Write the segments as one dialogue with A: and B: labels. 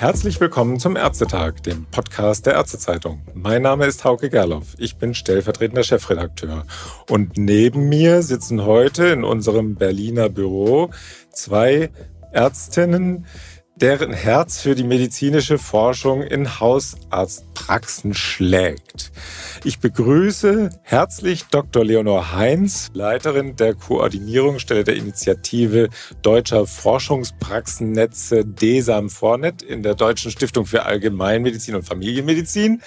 A: Herzlich willkommen zum Ärztetag, dem Podcast der Ärztezeitung. Mein Name ist Hauke Gerloff. Ich bin stellvertretender Chefredakteur. Und neben mir sitzen heute in unserem Berliner Büro zwei Ärztinnen, deren Herz für die medizinische Forschung in Hausarztpraxen schlägt. Ich begrüße herzlich Dr. Leonor Heinz, Leiterin der Koordinierungsstelle der Initiative Deutscher Forschungspraxennetze DESAM Vornet in der Deutschen Stiftung für Allgemeinmedizin und Familienmedizin.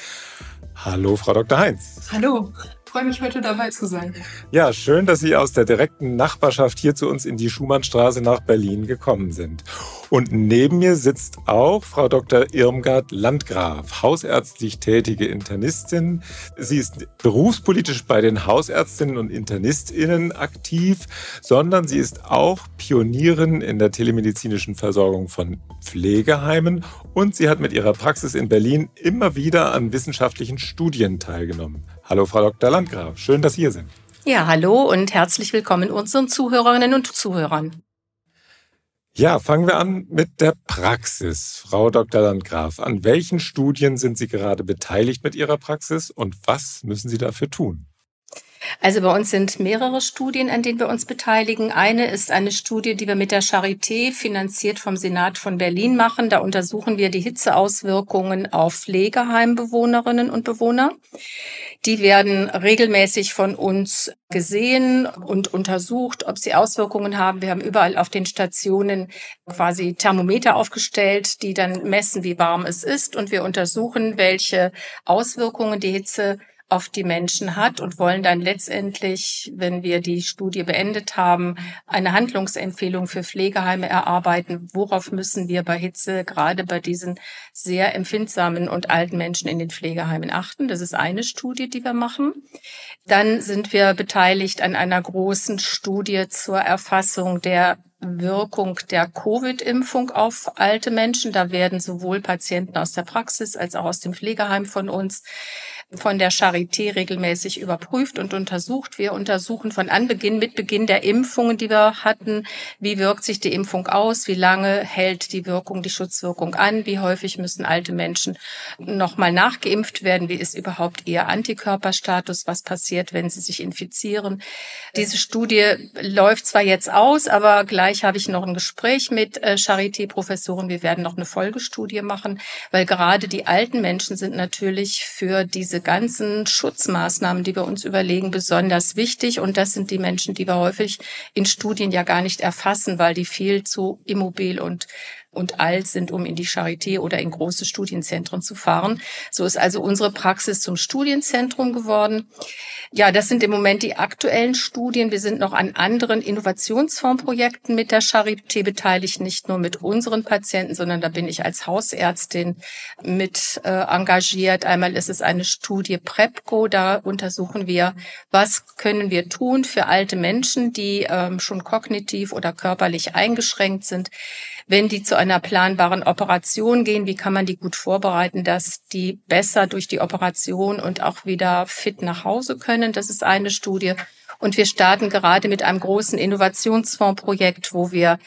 A: Hallo, Frau Dr. Heinz.
B: Hallo freue mich, heute dabei zu sein.
A: Ja, schön, dass Sie aus der direkten Nachbarschaft hier zu uns in die Schumannstraße nach Berlin gekommen sind. Und neben mir sitzt auch Frau Dr. Irmgard Landgraf, hausärztlich tätige Internistin. Sie ist berufspolitisch bei den Hausärztinnen und Internistinnen aktiv, sondern sie ist auch Pionierin in der telemedizinischen Versorgung von Pflegeheimen und sie hat mit ihrer Praxis in Berlin immer wieder an wissenschaftlichen Studien teilgenommen. Hallo, Frau Dr. Landgraf. Schön, dass Sie hier sind.
C: Ja, hallo und herzlich willkommen unseren Zuhörerinnen und Zuhörern.
A: Ja, fangen wir an mit der Praxis. Frau Dr. Landgraf, an welchen Studien sind Sie gerade beteiligt mit Ihrer Praxis und was müssen Sie dafür tun?
C: Also bei uns sind mehrere Studien, an denen wir uns beteiligen. Eine ist eine Studie, die wir mit der Charité finanziert vom Senat von Berlin machen. Da untersuchen wir die Hitzeauswirkungen auf Pflegeheimbewohnerinnen und Bewohner. Die werden regelmäßig von uns gesehen und untersucht, ob sie Auswirkungen haben. Wir haben überall auf den Stationen quasi Thermometer aufgestellt, die dann messen, wie warm es ist. Und wir untersuchen, welche Auswirkungen die Hitze auf die Menschen hat und wollen dann letztendlich, wenn wir die Studie beendet haben, eine Handlungsempfehlung für Pflegeheime erarbeiten. Worauf müssen wir bei Hitze gerade bei diesen sehr empfindsamen und alten Menschen in den Pflegeheimen achten? Das ist eine Studie, die wir machen. Dann sind wir beteiligt an einer großen Studie zur Erfassung der Wirkung der Covid-Impfung auf alte Menschen. Da werden sowohl Patienten aus der Praxis als auch aus dem Pflegeheim von uns von der Charité regelmäßig überprüft und untersucht. Wir untersuchen von Anbeginn, mit Beginn der Impfungen, die wir hatten, wie wirkt sich die Impfung aus, wie lange hält die Wirkung, die Schutzwirkung an, wie häufig müssen alte Menschen nochmal nachgeimpft werden, wie ist überhaupt ihr Antikörperstatus, was passiert, wenn sie sich infizieren. Diese Studie läuft zwar jetzt aus, aber gleich habe ich noch ein Gespräch mit äh, Charité-Professoren. Wir werden noch eine Folgestudie machen, weil gerade die alten Menschen sind natürlich für diese ganzen Schutzmaßnahmen, die wir uns überlegen, besonders wichtig. Und das sind die Menschen, die wir häufig in Studien ja gar nicht erfassen, weil die viel zu immobil und und alt sind, um in die Charité oder in große Studienzentren zu fahren. So ist also unsere Praxis zum Studienzentrum geworden. Ja, das sind im Moment die aktuellen Studien. Wir sind noch an anderen Innovationsfondsprojekten mit der Charité beteiligt, nicht nur mit unseren Patienten, sondern da bin ich als Hausärztin mit äh, engagiert. Einmal ist es eine Studie PrEPCO, da untersuchen wir, was können wir tun für alte Menschen, die ähm, schon kognitiv oder körperlich eingeschränkt sind wenn die zu einer planbaren Operation gehen, wie kann man die gut vorbereiten, dass die besser durch die Operation und auch wieder fit nach Hause können. Das ist eine Studie. Und wir starten gerade mit einem großen Innovationsfondsprojekt, wo wir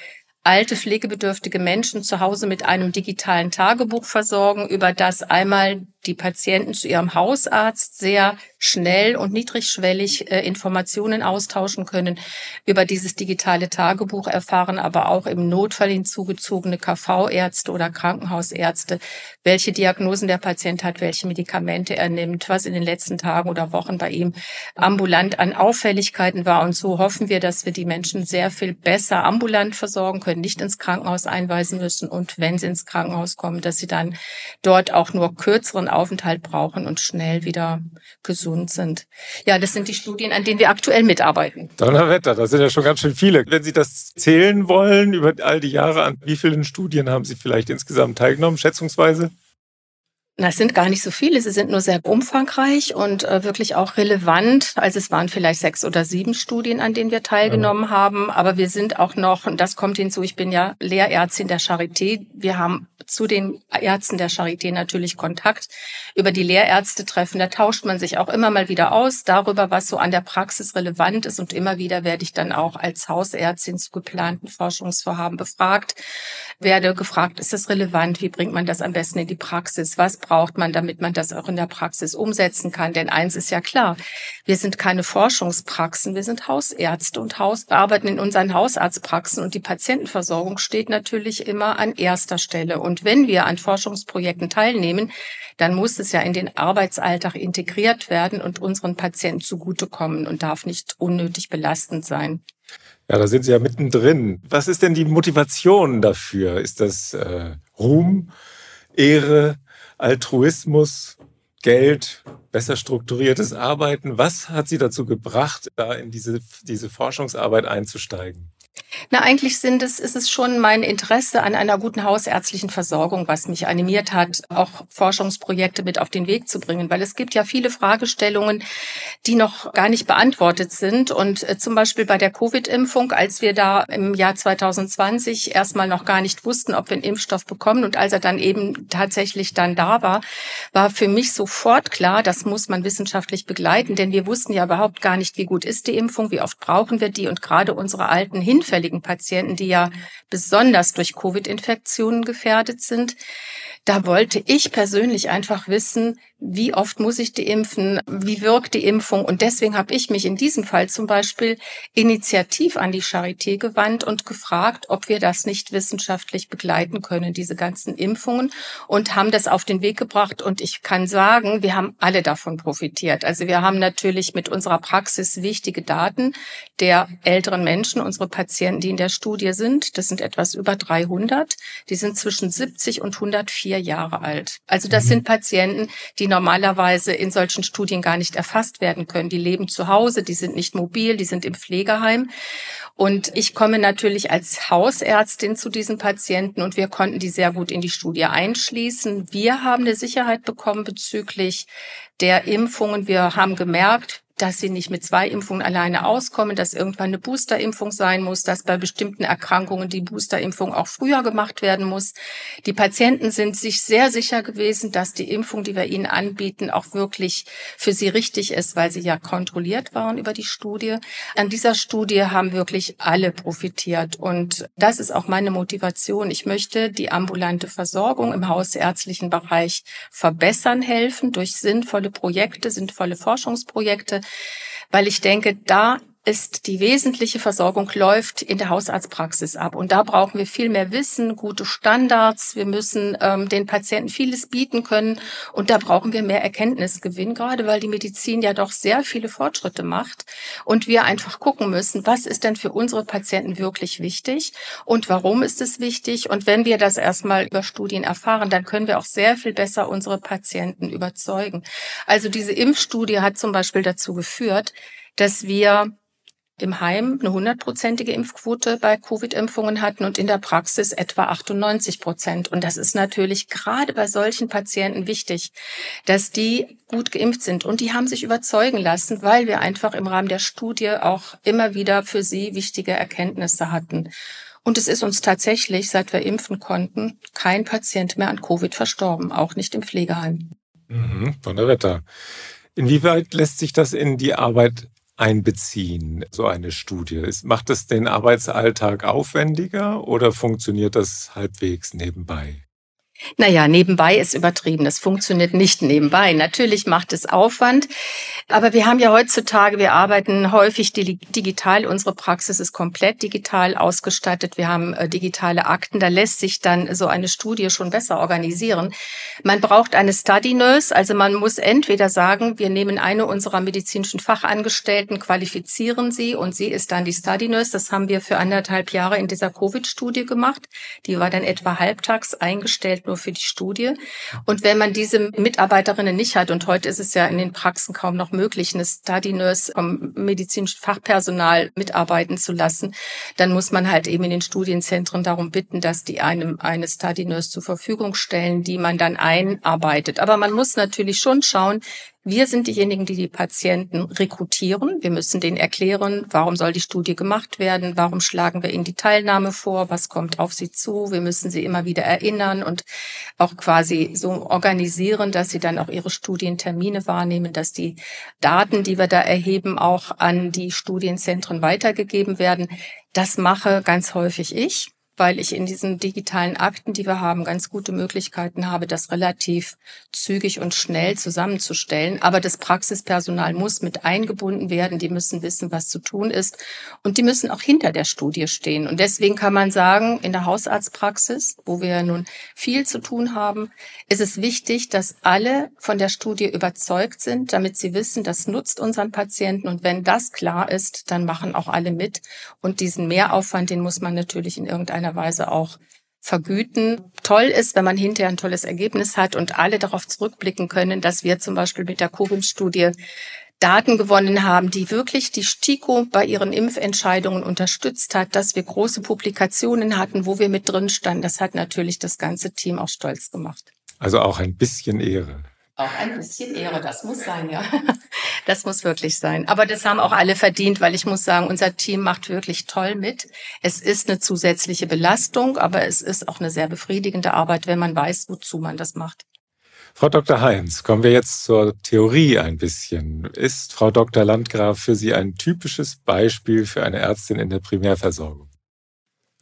C: alte pflegebedürftige Menschen zu Hause mit einem digitalen Tagebuch versorgen, über das einmal die Patienten zu ihrem Hausarzt sehr schnell und niedrigschwellig äh, Informationen austauschen können über dieses digitale Tagebuch, erfahren aber auch im Notfall hinzugezogene KV-Ärzte oder Krankenhausärzte, welche Diagnosen der Patient hat, welche Medikamente er nimmt, was in den letzten Tagen oder Wochen bei ihm ambulant an Auffälligkeiten war. Und so hoffen wir, dass wir die Menschen sehr viel besser ambulant versorgen können, nicht ins Krankenhaus einweisen müssen und wenn sie ins Krankenhaus kommen, dass sie dann dort auch nur kürzeren Aufenthalt brauchen und schnell wieder gesund sind. Ja, das sind die Studien, an denen wir aktuell mitarbeiten.
A: Donnerwetter, das sind ja schon ganz schön viele. Wenn Sie das zählen wollen über all die Jahre, an wie vielen Studien haben Sie vielleicht insgesamt teilgenommen, schätzungsweise?
C: Das sind gar nicht so viele, sie sind nur sehr umfangreich und äh, wirklich auch relevant. Also es waren vielleicht sechs oder sieben Studien, an denen wir teilgenommen ja. haben, aber wir sind auch noch, und das kommt hinzu, ich bin ja Lehrärztin der Charité, wir haben zu den Ärzten der Charité natürlich Kontakt über die Lehrärzte-Treffen. Da tauscht man sich auch immer mal wieder aus darüber, was so an der Praxis relevant ist und immer wieder werde ich dann auch als Hausärztin zu geplanten Forschungsvorhaben befragt. werde gefragt, ist das relevant? Wie bringt man das am besten in die Praxis? Was braucht man, damit man das auch in der Praxis umsetzen kann? Denn eins ist ja klar, wir sind keine Forschungspraxen, wir sind Hausärzte und Haus, arbeiten in unseren Hausarztpraxen und die Patientenversorgung steht natürlich immer an erster Stelle. Und wenn wir an Forschungsprojekten teilnehmen, dann muss es ja in den Arbeitsalltag integriert werden und unseren Patienten zugutekommen und darf nicht unnötig belastend sein.
A: Ja, da sind Sie ja mittendrin. Was ist denn die Motivation dafür? Ist das äh, Ruhm, Ehre, Altruismus, Geld, besser strukturiertes Arbeiten? Was hat Sie dazu gebracht, da in diese, diese Forschungsarbeit einzusteigen?
C: Na, eigentlich sind es, ist es schon mein Interesse an einer guten hausärztlichen Versorgung, was mich animiert hat, auch Forschungsprojekte mit auf den Weg zu bringen, weil es gibt ja viele Fragestellungen, die noch gar nicht beantwortet sind. Und äh, zum Beispiel bei der Covid-Impfung, als wir da im Jahr 2020 erstmal noch gar nicht wussten, ob wir einen Impfstoff bekommen und als er dann eben tatsächlich dann da war, war für mich sofort klar, das muss man wissenschaftlich begleiten, denn wir wussten ja überhaupt gar nicht, wie gut ist die Impfung, wie oft brauchen wir die. Und gerade unsere alten Hinfälle anfälligen Patienten, die ja besonders durch Covid-Infektionen gefährdet sind. Da wollte ich persönlich einfach wissen, wie oft muss ich die impfen, wie wirkt die Impfung. Und deswegen habe ich mich in diesem Fall zum Beispiel initiativ an die Charité gewandt und gefragt, ob wir das nicht wissenschaftlich begleiten können, diese ganzen Impfungen, und haben das auf den Weg gebracht. Und ich kann sagen, wir haben alle davon profitiert. Also wir haben natürlich mit unserer Praxis wichtige Daten der älteren Menschen, unsere Patienten, die in der Studie sind. Das sind etwas über 300. Die sind zwischen 70 und 104 Jahre alt. Also das mhm. sind Patienten, die normalerweise in solchen Studien gar nicht erfasst werden können. Die leben zu Hause, die sind nicht mobil, die sind im Pflegeheim. Und ich komme natürlich als Hausärztin zu diesen Patienten und wir konnten die sehr gut in die Studie einschließen. Wir haben eine Sicherheit bekommen bezüglich der Impfungen. Wir haben gemerkt, dass sie nicht mit zwei Impfungen alleine auskommen, dass irgendwann eine Boosterimpfung sein muss, dass bei bestimmten Erkrankungen die Boosterimpfung auch früher gemacht werden muss. Die Patienten sind sich sehr sicher gewesen, dass die Impfung, die wir ihnen anbieten, auch wirklich für sie richtig ist, weil sie ja kontrolliert waren über die Studie. An dieser Studie haben wirklich alle profitiert und das ist auch meine Motivation. Ich möchte die ambulante Versorgung im hausärztlichen Bereich verbessern helfen durch sinnvolle Projekte, sinnvolle Forschungsprojekte weil ich denke, da ist die wesentliche Versorgung läuft in der Hausarztpraxis ab. Und da brauchen wir viel mehr Wissen, gute Standards. Wir müssen ähm, den Patienten vieles bieten können. Und da brauchen wir mehr Erkenntnisgewinn, gerade weil die Medizin ja doch sehr viele Fortschritte macht. Und wir einfach gucken müssen, was ist denn für unsere Patienten wirklich wichtig und warum ist es wichtig. Und wenn wir das erstmal über Studien erfahren, dann können wir auch sehr viel besser unsere Patienten überzeugen. Also diese Impfstudie hat zum Beispiel dazu geführt, dass wir im Heim eine hundertprozentige Impfquote bei Covid-Impfungen hatten und in der Praxis etwa 98 Prozent. Und das ist natürlich gerade bei solchen Patienten wichtig, dass die gut geimpft sind. Und die haben sich überzeugen lassen, weil wir einfach im Rahmen der Studie auch immer wieder für sie wichtige Erkenntnisse hatten. Und es ist uns tatsächlich, seit wir impfen konnten, kein Patient mehr an Covid verstorben, auch nicht im Pflegeheim.
A: Mhm, Donnerwetter. Inwieweit lässt sich das in die Arbeit einbeziehen, so eine Studie? Macht es den Arbeitsalltag aufwendiger oder funktioniert das halbwegs nebenbei?
C: Naja, nebenbei ist übertrieben. Das funktioniert nicht nebenbei. Natürlich macht es Aufwand. Aber wir haben ja heutzutage, wir arbeiten häufig digital. Unsere Praxis ist komplett digital ausgestattet. Wir haben äh, digitale Akten. Da lässt sich dann so eine Studie schon besser organisieren. Man braucht eine Study Nurse. Also man muss entweder sagen, wir nehmen eine unserer medizinischen Fachangestellten, qualifizieren sie und sie ist dann die Study Nurse. Das haben wir für anderthalb Jahre in dieser Covid-Studie gemacht. Die war dann etwa halbtags eingestellt, nur für die Studie. Und wenn man diese Mitarbeiterinnen nicht hat, und heute ist es ja in den Praxen kaum noch möglich, eine Study Nurse vom medizinischen Fachpersonal mitarbeiten zu lassen, dann muss man halt eben in den Studienzentren darum bitten, dass die einem eine Study Nurse zur Verfügung stellen, die man dann einarbeitet. Aber man muss natürlich schon schauen, wir sind diejenigen, die die Patienten rekrutieren. Wir müssen denen erklären, warum soll die Studie gemacht werden, warum schlagen wir ihnen die Teilnahme vor, was kommt auf sie zu. Wir müssen sie immer wieder erinnern und auch quasi so organisieren, dass sie dann auch ihre Studientermine wahrnehmen, dass die Daten, die wir da erheben, auch an die Studienzentren weitergegeben werden. Das mache ganz häufig ich. Weil ich in diesen digitalen Akten, die wir haben, ganz gute Möglichkeiten habe, das relativ zügig und schnell zusammenzustellen. Aber das Praxispersonal muss mit eingebunden werden. Die müssen wissen, was zu tun ist. Und die müssen auch hinter der Studie stehen. Und deswegen kann man sagen, in der Hausarztpraxis, wo wir nun viel zu tun haben, ist es wichtig, dass alle von der Studie überzeugt sind, damit sie wissen, das nutzt unseren Patienten. Und wenn das klar ist, dann machen auch alle mit. Und diesen Mehraufwand, den muss man natürlich in irgendeiner Weise auch vergüten. Toll ist, wenn man hinterher ein tolles Ergebnis hat und alle darauf zurückblicken können, dass wir zum Beispiel mit der Covid-Studie Daten gewonnen haben, die wirklich die STIKO bei ihren Impfentscheidungen unterstützt hat, dass wir große Publikationen hatten, wo wir mit drin standen. Das hat natürlich das ganze Team auch stolz gemacht.
A: Also auch ein bisschen Ehre.
C: Auch ein bisschen Ehre, das muss sein, ja. Das muss wirklich sein. Aber das haben auch alle verdient, weil ich muss sagen, unser Team macht wirklich toll mit. Es ist eine zusätzliche Belastung, aber es ist auch eine sehr befriedigende Arbeit, wenn man weiß, wozu man das macht.
A: Frau Dr. Heinz, kommen wir jetzt zur Theorie ein bisschen. Ist Frau Dr. Landgraf für Sie ein typisches Beispiel für eine Ärztin in der Primärversorgung?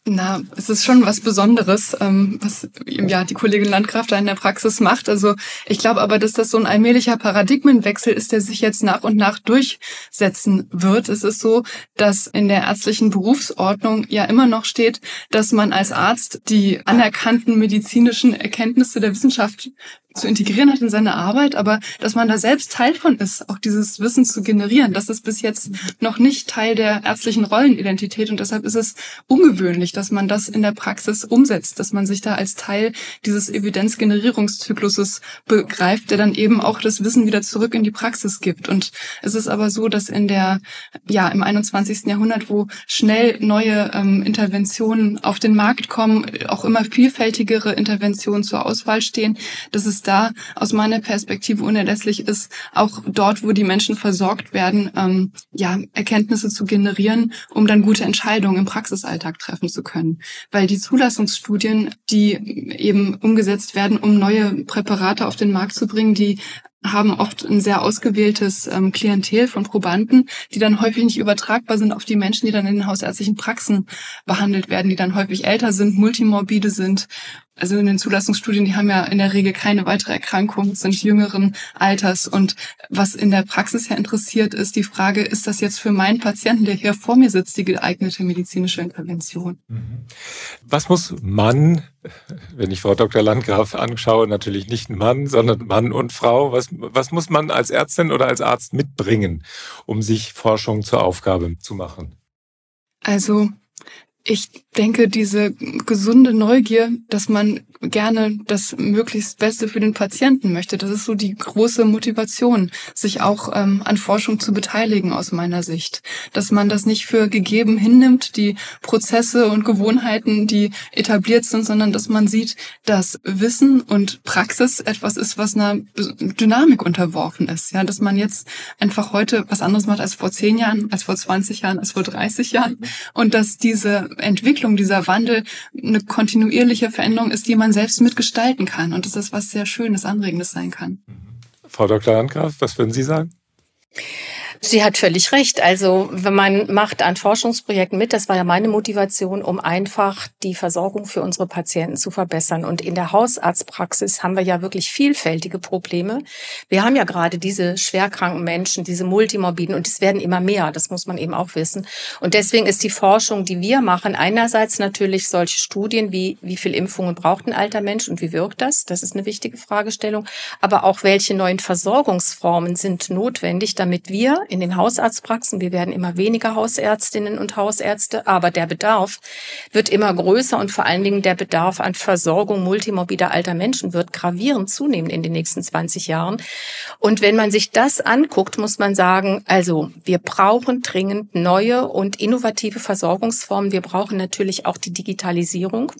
B: Na, es ist schon was Besonderes, ähm, was ja die Kollegin Landgraf da in der Praxis macht. Also ich glaube aber, dass das so ein allmählicher Paradigmenwechsel ist, der sich jetzt nach und nach durchsetzen wird. Es ist so, dass in der ärztlichen Berufsordnung ja immer noch steht, dass man als Arzt die anerkannten medizinischen Erkenntnisse der Wissenschaft zu integrieren hat in seine Arbeit, aber dass man da selbst Teil von ist, auch dieses Wissen zu generieren, das ist bis jetzt noch nicht Teil der ärztlichen Rollenidentität und deshalb ist es ungewöhnlich, dass man das in der Praxis umsetzt, dass man sich da als Teil dieses Evidenzgenerierungszykluses begreift, der dann eben auch das Wissen wieder zurück in die Praxis gibt. Und es ist aber so, dass in der, ja, im 21. Jahrhundert, wo schnell neue ähm, Interventionen auf den Markt kommen, auch immer vielfältigere Interventionen zur Auswahl stehen, dass es da aus meiner Perspektive unerlässlich ist, auch dort, wo die Menschen versorgt werden, ähm, ja, Erkenntnisse zu generieren, um dann gute Entscheidungen im Praxisalltag treffen zu können. Weil die Zulassungsstudien, die eben umgesetzt werden, um neue Präparate auf den Markt zu bringen, die haben oft ein sehr ausgewähltes ähm, Klientel von Probanden, die dann häufig nicht übertragbar sind auf die Menschen, die dann in den hausärztlichen Praxen behandelt werden, die dann häufig älter sind, multimorbide sind also in den Zulassungsstudien, die haben ja in der Regel keine weitere Erkrankung, sind jüngeren Alters. Und was in der Praxis ja interessiert, ist die Frage, ist das jetzt für meinen Patienten, der hier vor mir sitzt, die geeignete medizinische Intervention? Mhm.
A: Was muss Mann, wenn ich Frau Dr. Landgraf anschaue, natürlich nicht ein Mann, sondern Mann und Frau, was, was muss man als Ärztin oder als Arzt mitbringen, um sich Forschung zur Aufgabe zu machen?
B: Also ich denke, diese gesunde Neugier, dass man gerne das möglichst Beste für den Patienten möchte, das ist so die große Motivation, sich auch ähm, an Forschung zu beteiligen aus meiner Sicht. Dass man das nicht für gegeben hinnimmt, die Prozesse und Gewohnheiten, die etabliert sind, sondern dass man sieht, dass Wissen und Praxis etwas ist, was einer Dynamik unterworfen ist. Ja, dass man jetzt einfach heute was anderes macht als vor zehn Jahren, als vor 20 Jahren, als vor 30 Jahren und dass diese Entwicklung, dieser Wandel eine kontinuierliche Veränderung ist, die man selbst mitgestalten kann und das was sehr Schönes, Anregendes sein kann.
A: Frau Dr. Landgraf, was würden Sie sagen?
C: Sie hat völlig recht. Also wenn man macht an Forschungsprojekten mit, das war ja meine Motivation, um einfach die Versorgung für unsere Patienten zu verbessern. Und in der Hausarztpraxis haben wir ja wirklich vielfältige Probleme. Wir haben ja gerade diese schwerkranken Menschen, diese Multimorbiden und es werden immer mehr. Das muss man eben auch wissen. Und deswegen ist die Forschung, die wir machen, einerseits natürlich solche Studien wie, wie viel Impfungen braucht ein alter Mensch und wie wirkt das? Das ist eine wichtige Fragestellung. Aber auch welche neuen Versorgungsformen sind notwendig, damit wir in den Hausarztpraxen. Wir werden immer weniger Hausärztinnen und Hausärzte, aber der Bedarf wird immer größer und vor allen Dingen der Bedarf an Versorgung multimorbider alter Menschen wird gravierend zunehmen in den nächsten 20 Jahren. Und wenn man sich das anguckt, muss man sagen, also wir brauchen dringend neue und innovative Versorgungsformen. Wir brauchen natürlich auch die Digitalisierung.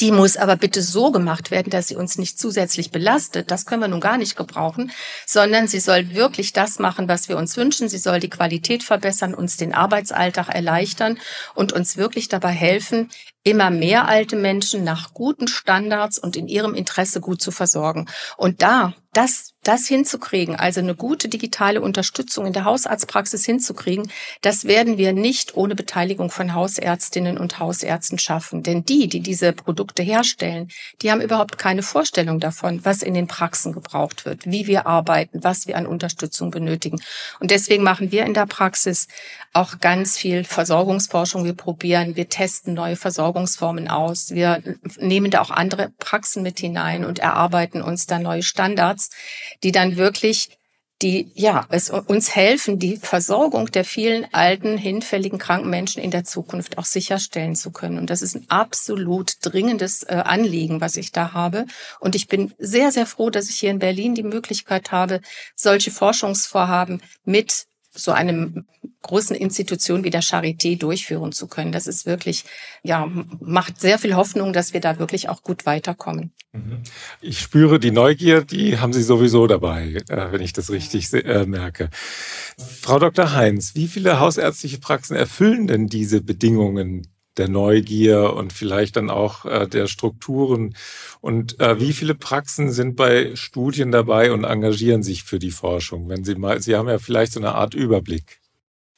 C: Die muss aber bitte so gemacht werden, dass sie uns nicht zusätzlich belastet. Das können wir nun gar nicht gebrauchen, sondern sie soll wirklich das machen, was wir uns wünschen. Sie soll die Qualität verbessern, uns den Arbeitsalltag erleichtern und uns wirklich dabei helfen, immer mehr alte Menschen nach guten Standards und in ihrem Interesse gut zu versorgen. Und da das das hinzukriegen, also eine gute digitale Unterstützung in der Hausarztpraxis hinzukriegen, das werden wir nicht ohne Beteiligung von Hausärztinnen und Hausärzten schaffen. Denn die, die diese Produkte herstellen, die haben überhaupt keine Vorstellung davon, was in den Praxen gebraucht wird, wie wir arbeiten, was wir an Unterstützung benötigen. Und deswegen machen wir in der Praxis auch ganz viel Versorgungsforschung. Wir probieren, wir testen neue Versorgungsformen aus. Wir nehmen da auch andere Praxen mit hinein und erarbeiten uns da neue Standards die dann wirklich die ja es uns helfen, die Versorgung der vielen alten, hinfälligen, kranken Menschen in der Zukunft auch sicherstellen zu können. Und das ist ein absolut dringendes äh, Anliegen, was ich da habe. Und ich bin sehr, sehr froh, dass ich hier in Berlin die Möglichkeit habe, solche Forschungsvorhaben mit so einem großen Institution wie der Charité durchführen zu können. Das ist wirklich, ja, macht sehr viel Hoffnung, dass wir da wirklich auch gut weiterkommen.
A: Mhm. Ich spüre die Neugier, die haben Sie sowieso dabei, äh, wenn ich das richtig äh, merke. Frau Dr. Heinz, wie viele hausärztliche Praxen erfüllen denn diese Bedingungen der Neugier und vielleicht dann auch äh, der Strukturen. Und äh, wie viele Praxen sind bei Studien dabei und engagieren sich für die Forschung? Wenn Sie mal, Sie haben ja vielleicht so eine Art Überblick.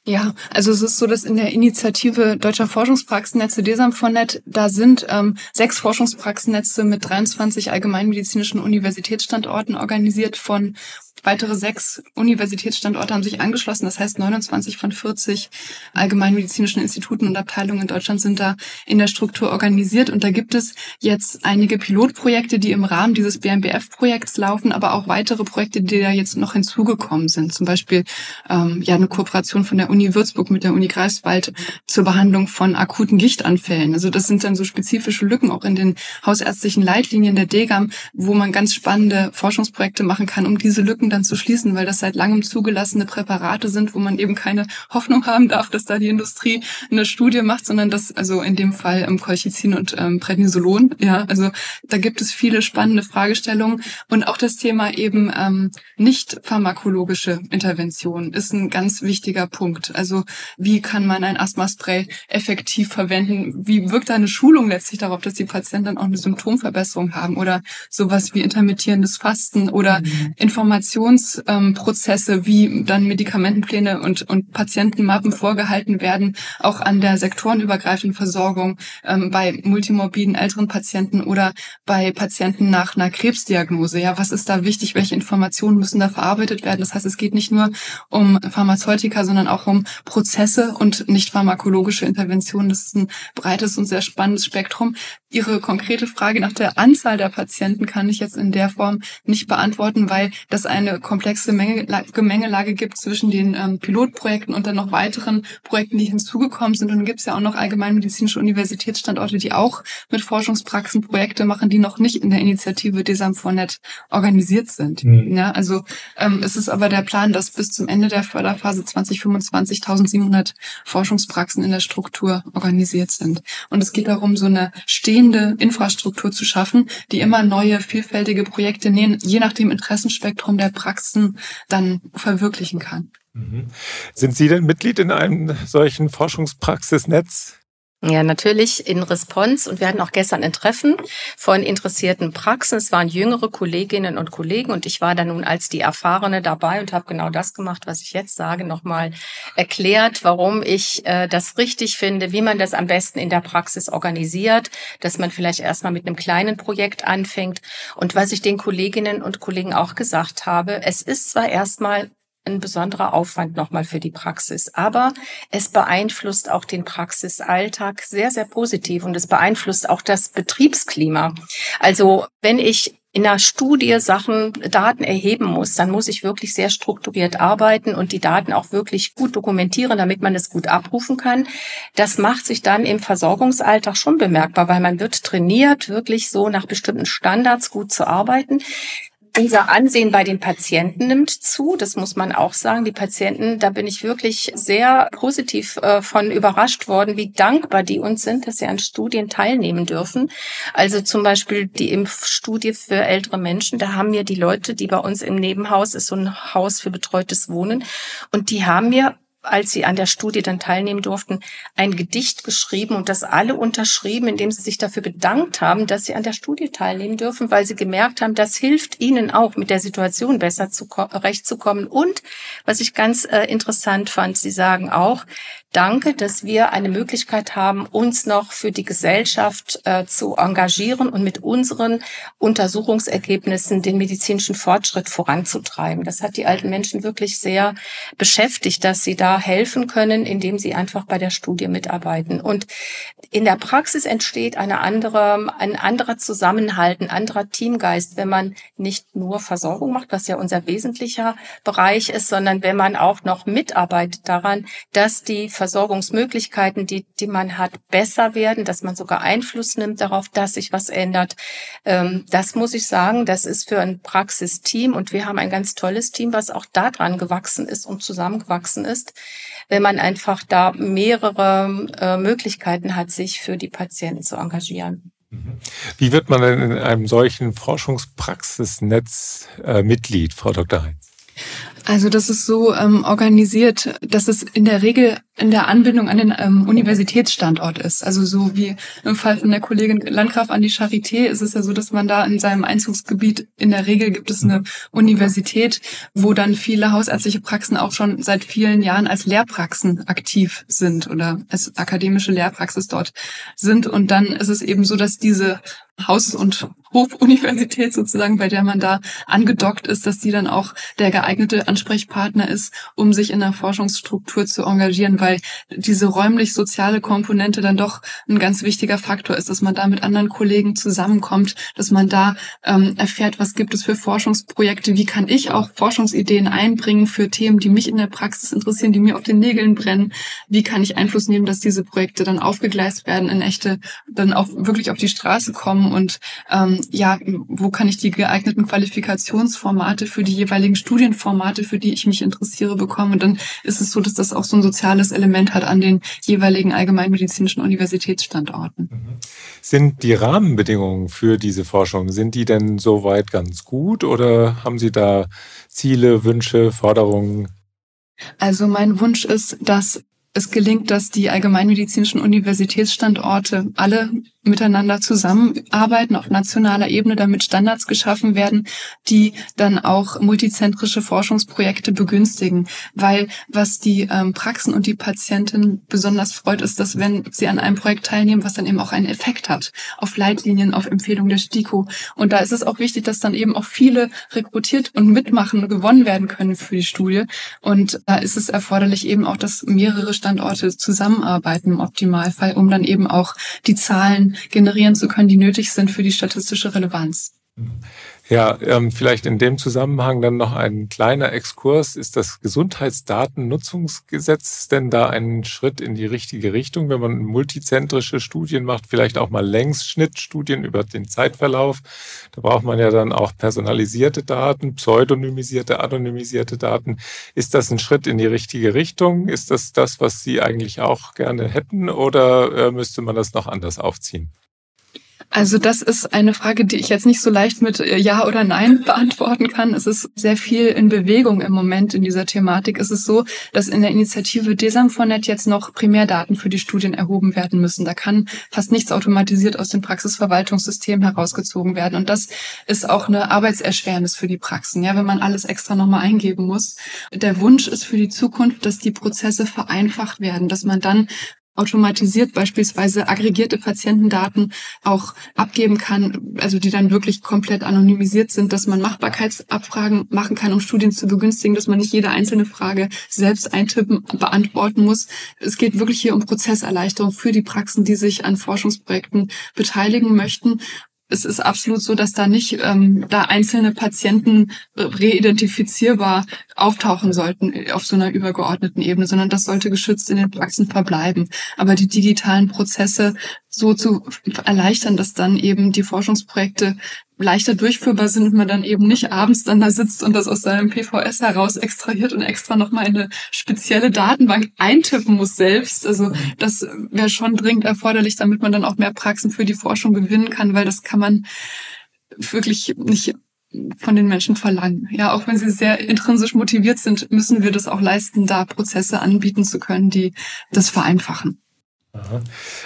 B: Ja, also es ist so, dass in der Initiative Deutscher Forschungspraxennetze DESAM-Vornet, da sind ähm, sechs Forschungspraxennetze mit 23 allgemeinmedizinischen Universitätsstandorten organisiert von Weitere sechs Universitätsstandorte haben sich angeschlossen. Das heißt, 29 von 40 allgemeinmedizinischen Instituten und Abteilungen in Deutschland sind da in der Struktur organisiert. Und da gibt es jetzt einige Pilotprojekte, die im Rahmen dieses BMBF-Projekts laufen, aber auch weitere Projekte, die da jetzt noch hinzugekommen sind. Zum Beispiel ähm, ja eine Kooperation von der Uni Würzburg mit der Uni Greifswald zur Behandlung von akuten Gichtanfällen. Also das sind dann so spezifische Lücken auch in den hausärztlichen Leitlinien der DGAM, wo man ganz spannende Forschungsprojekte machen kann, um diese Lücken dann zu schließen, weil das seit langem zugelassene Präparate sind, wo man eben keine Hoffnung haben darf, dass da die Industrie eine Studie macht, sondern das, also in dem Fall ähm, Colchicin und ähm, Prednisolon. Ja, also da gibt es viele spannende Fragestellungen und auch das Thema eben ähm, nicht pharmakologische Intervention ist ein ganz wichtiger Punkt. Also wie kann man ein Asthmaspray effektiv verwenden? Wie wirkt eine Schulung letztlich darauf, dass die Patienten dann auch eine Symptomverbesserung haben oder sowas wie intermittierendes Fasten oder mhm. Informationen Interventionsprozesse, wie dann Medikamentenpläne und, und Patientenmappen vorgehalten werden, auch an der sektorenübergreifenden Versorgung ähm, bei multimorbiden älteren Patienten oder bei Patienten nach einer Krebsdiagnose. Ja, was ist da wichtig? Welche Informationen müssen da verarbeitet werden? Das heißt, es geht nicht nur um Pharmazeutika, sondern auch um Prozesse und nicht pharmakologische Interventionen. Das ist ein breites und sehr spannendes Spektrum. Ihre konkrete Frage nach der Anzahl der Patienten kann ich jetzt in der Form nicht beantworten, weil das eine komplexe Gemengelage gibt zwischen den ähm, Pilotprojekten und dann noch weiteren Projekten, die hinzugekommen sind. Und dann gibt es ja auch noch allgemeinmedizinische Universitätsstandorte, die auch mit Forschungspraxen Projekte machen, die noch nicht in der Initiative DESAM4Net organisiert sind. Mhm. Ja, also ähm, es ist aber der Plan, dass bis zum Ende der Förderphase 2025 1700 Forschungspraxen in der Struktur organisiert sind. Und es geht darum, so eine bestehende Infrastruktur zu schaffen, die immer neue, vielfältige Projekte je nach dem Interessenspektrum der Praxen dann verwirklichen kann.
A: Mhm. Sind Sie denn Mitglied in einem solchen Forschungspraxisnetz?
C: Ja, natürlich in Response. Und wir hatten auch gestern ein Treffen von interessierten Praxen. Es waren jüngere Kolleginnen und Kollegen und ich war da nun als die Erfahrene dabei und habe genau das gemacht, was ich jetzt sage, nochmal erklärt, warum ich äh, das richtig finde, wie man das am besten in der Praxis organisiert, dass man vielleicht erstmal mit einem kleinen Projekt anfängt. Und was ich den Kolleginnen und Kollegen auch gesagt habe, es ist zwar erstmal ein besonderer Aufwand nochmal für die Praxis. Aber es beeinflusst auch den Praxisalltag sehr, sehr positiv und es beeinflusst auch das Betriebsklima. Also wenn ich in einer Studie Sachen, Daten erheben muss, dann muss ich wirklich sehr strukturiert arbeiten und die Daten auch wirklich gut dokumentieren, damit man es gut abrufen kann. Das macht sich dann im Versorgungsalltag schon bemerkbar, weil man wird trainiert, wirklich so nach bestimmten Standards gut zu arbeiten. Unser Ansehen bei den Patienten nimmt zu, das muss man auch sagen. Die Patienten, da bin ich wirklich sehr positiv äh, von überrascht worden, wie dankbar die uns sind, dass sie an Studien teilnehmen dürfen. Also zum Beispiel die Impfstudie für ältere Menschen, da haben mir die Leute, die bei uns im Nebenhaus ist so ein Haus für betreutes Wohnen, und die haben mir als sie an der Studie dann teilnehmen durften, ein Gedicht geschrieben und das alle unterschrieben, indem sie sich dafür bedankt haben, dass sie an der Studie teilnehmen dürfen, weil sie gemerkt haben, das hilft ihnen auch, mit der Situation besser zurechtzukommen. Und was ich ganz äh, interessant fand, sie sagen auch, danke, dass wir eine Möglichkeit haben, uns noch für die Gesellschaft äh, zu engagieren und mit unseren Untersuchungsergebnissen den medizinischen Fortschritt voranzutreiben. Das hat die alten Menschen wirklich sehr beschäftigt, dass sie da helfen können, indem sie einfach bei der Studie mitarbeiten. Und in der Praxis entsteht eine andere, ein anderer Zusammenhalt, ein anderer Teamgeist, wenn man nicht nur Versorgung macht, was ja unser wesentlicher Bereich ist, sondern wenn man auch noch mitarbeitet daran, dass die Versorgungsmöglichkeiten, die, die man hat, besser werden, dass man sogar Einfluss nimmt darauf, dass sich was ändert. Ähm, das muss ich sagen, das ist für ein Praxisteam und wir haben ein ganz tolles Team, was auch daran gewachsen ist und zusammengewachsen ist, wenn man einfach da mehrere äh, Möglichkeiten hat, sich für die Patienten zu engagieren.
A: Mhm. Wie wird man denn in einem solchen Forschungspraxisnetz äh, Mitglied, Frau Dr. Heinz?
B: Also das ist so ähm, organisiert, dass es in der Regel in der Anbindung an den ähm, Universitätsstandort ist. Also so wie im Fall von der Kollegin Landgraf an die Charité ist es ja so, dass man da in seinem Einzugsgebiet in der Regel gibt es eine Universität, wo dann viele hausärztliche Praxen auch schon seit vielen Jahren als Lehrpraxen aktiv sind oder als akademische Lehrpraxis dort sind. Und dann ist es eben so, dass diese Haus- und Hofuniversität sozusagen, bei der man da angedockt ist, dass die dann auch der geeignete Ansprechpartner ist, um sich in der Forschungsstruktur zu engagieren, weil diese räumlich-soziale Komponente dann doch ein ganz wichtiger Faktor ist, dass man da mit anderen Kollegen zusammenkommt, dass man da ähm, erfährt, was gibt es für Forschungsprojekte, wie kann ich auch Forschungsideen einbringen für Themen, die mich in der Praxis interessieren, die mir auf den Nägeln brennen, wie kann ich Einfluss nehmen, dass diese Projekte dann aufgegleist werden, in echte, dann auch wirklich auf die Straße kommen und ähm, ja, wo kann ich die geeigneten Qualifikationsformate für die jeweiligen Studienformate, für die ich mich interessiere, bekommen. Und dann ist es so, dass das auch so ein soziales Element hat an den jeweiligen allgemeinmedizinischen Universitätsstandorten. Mhm.
A: Sind die Rahmenbedingungen für diese Forschung, sind die denn soweit ganz gut oder haben Sie da Ziele, Wünsche, Forderungen?
B: Also mein Wunsch ist, dass es gelingt, dass die allgemeinmedizinischen Universitätsstandorte alle miteinander zusammenarbeiten auf nationaler Ebene, damit Standards geschaffen werden, die dann auch multizentrische Forschungsprojekte begünstigen. Weil was die ähm, Praxen und die Patienten besonders freut, ist, dass wenn sie an einem Projekt teilnehmen, was dann eben auch einen Effekt hat auf Leitlinien, auf Empfehlungen der STIKO. Und da ist es auch wichtig, dass dann eben auch viele rekrutiert und mitmachen und gewonnen werden können für die Studie. Und da ist es erforderlich eben auch, dass mehrere Standorte zusammenarbeiten im Optimalfall, um dann eben auch die Zahlen generieren zu können, die nötig sind für die statistische Relevanz.
A: Ja, ähm, vielleicht in dem Zusammenhang dann noch ein kleiner Exkurs. Ist das Gesundheitsdatennutzungsgesetz denn da ein Schritt in die richtige Richtung, wenn man multizentrische Studien macht, vielleicht auch mal Längsschnittstudien über den Zeitverlauf? Da braucht man ja dann auch personalisierte Daten, pseudonymisierte, anonymisierte Daten. Ist das ein Schritt in die richtige Richtung? Ist das das, was Sie eigentlich auch gerne hätten oder äh, müsste man das noch anders aufziehen?
B: Also das ist eine Frage, die ich jetzt nicht so leicht mit äh, Ja oder Nein beantworten kann. Es ist sehr viel in Bewegung im Moment in dieser Thematik. Es ist so, dass in der Initiative Desamfornet jetzt noch Primärdaten für die Studien erhoben werden müssen. Da kann fast nichts automatisiert aus dem Praxisverwaltungssystem herausgezogen werden. Und das ist auch eine Arbeitserschwernis für die Praxen, ja, wenn man alles extra nochmal eingeben muss. Der Wunsch ist für die Zukunft, dass die Prozesse vereinfacht werden, dass man dann automatisiert beispielsweise aggregierte Patientendaten auch abgeben kann, also die dann wirklich komplett anonymisiert sind, dass man Machbarkeitsabfragen machen kann, um Studien zu begünstigen, dass man nicht jede einzelne Frage selbst eintippen, beantworten muss. Es geht wirklich hier um Prozesserleichterung für die Praxen, die sich an Forschungsprojekten beteiligen möchten es ist absolut so, dass da nicht ähm, da einzelne Patienten reidentifizierbar auftauchen sollten auf so einer übergeordneten Ebene, sondern das sollte geschützt in den Praxen verbleiben. Aber die digitalen Prozesse so zu erleichtern, dass dann eben die Forschungsprojekte leichter durchführbar sind und man dann eben nicht abends dann da sitzt und das aus seinem PVS heraus extrahiert und extra nochmal eine spezielle Datenbank eintippen muss selbst. Also das wäre schon dringend erforderlich, damit man dann auch mehr Praxen für die Forschung gewinnen kann, weil das kann man wirklich nicht von den Menschen verlangen. Ja, auch wenn sie sehr intrinsisch motiviert sind, müssen wir das auch leisten, da Prozesse anbieten zu können, die das vereinfachen.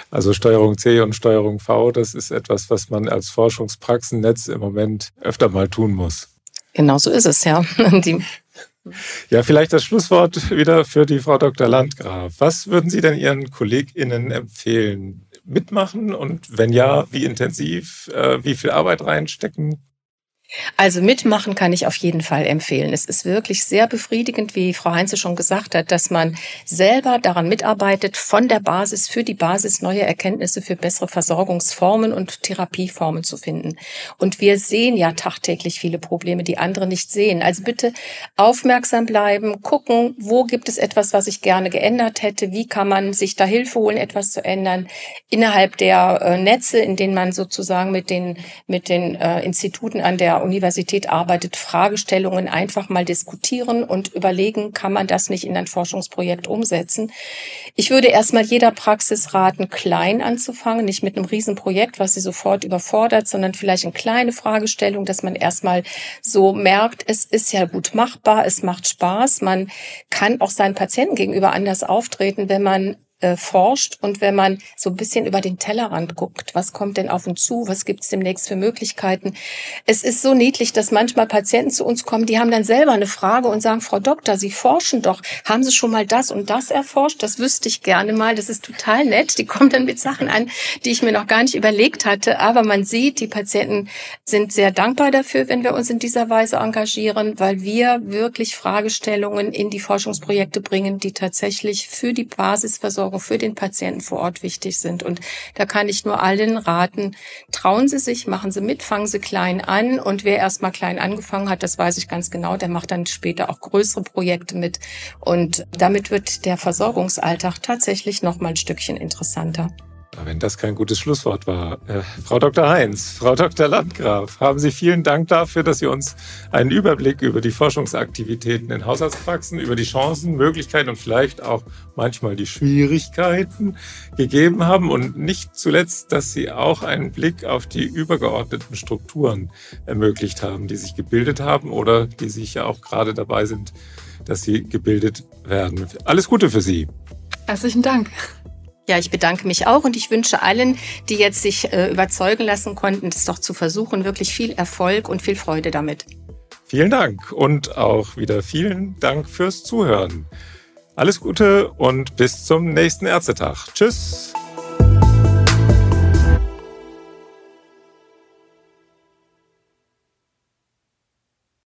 A: Also Steuerung C und Steuerung V, das ist etwas, was man als Forschungspraxennetz im Moment öfter mal tun muss.
C: Genau so ist es, ja. Die
A: ja, vielleicht das Schlusswort wieder für die Frau Dr. Landgraf. Was würden Sie denn Ihren KollegInnen empfehlen? Mitmachen und wenn ja, wie intensiv, äh, wie viel Arbeit reinstecken?
C: Also mitmachen kann ich auf jeden Fall empfehlen. Es ist wirklich sehr befriedigend, wie Frau Heinze schon gesagt hat, dass man selber daran mitarbeitet, von der Basis für die Basis neue Erkenntnisse für bessere Versorgungsformen und Therapieformen zu finden. Und wir sehen ja tagtäglich viele Probleme, die andere nicht sehen. Also bitte aufmerksam bleiben, gucken, wo gibt es etwas, was ich gerne geändert hätte, wie kann man sich da Hilfe holen, etwas zu ändern innerhalb der äh, Netze, in denen man sozusagen mit den, mit den äh, Instituten an der Universität arbeitet, Fragestellungen einfach mal diskutieren und überlegen, kann man das nicht in ein Forschungsprojekt umsetzen. Ich würde erstmal jeder Praxis raten, klein anzufangen, nicht mit einem Riesenprojekt, was sie sofort überfordert, sondern vielleicht eine kleine Fragestellung, dass man erstmal so merkt, es ist ja gut machbar, es macht Spaß, man kann auch seinen Patienten gegenüber anders auftreten, wenn man äh, forscht und wenn man so ein bisschen über den Tellerrand guckt, was kommt denn auf uns zu, was gibt es demnächst für Möglichkeiten. Es ist so niedlich, dass manchmal Patienten zu uns kommen, die haben dann selber eine Frage und sagen, Frau Doktor, Sie forschen doch, haben Sie schon mal das und das erforscht? Das wüsste ich gerne mal, das ist total nett. Die kommen dann mit Sachen an, die ich mir noch gar nicht überlegt hatte, aber man sieht, die Patienten sind sehr dankbar dafür, wenn wir uns in dieser Weise engagieren, weil wir wirklich Fragestellungen in die Forschungsprojekte bringen, die tatsächlich für die Basisversorgung Versorgung für den Patienten vor Ort wichtig sind. Und da kann ich nur allen raten, trauen Sie sich, machen Sie mit, fangen Sie klein an. Und wer erst mal klein angefangen hat, das weiß ich ganz genau, der macht dann später auch größere Projekte mit. Und damit wird der Versorgungsalltag tatsächlich noch mal ein Stückchen interessanter.
A: Wenn das kein gutes Schlusswort war. Äh, Frau Dr. Heinz, Frau Dr. Landgraf, haben Sie vielen Dank dafür, dass Sie uns einen Überblick über die Forschungsaktivitäten in Haushaltspraxen, über die Chancen, Möglichkeiten und vielleicht auch manchmal die Schwierigkeiten gegeben haben und nicht zuletzt, dass Sie auch einen Blick auf die übergeordneten Strukturen ermöglicht haben, die sich gebildet haben oder die sich ja auch gerade dabei sind, dass sie gebildet werden. Alles Gute für Sie.
B: Herzlichen Dank.
C: Ja, ich bedanke mich auch und ich wünsche allen, die jetzt sich äh, überzeugen lassen konnten, das doch zu versuchen, wirklich viel Erfolg und viel Freude damit.
A: Vielen Dank und auch wieder vielen Dank fürs Zuhören. Alles Gute und bis zum nächsten Ärztetag. Tschüss.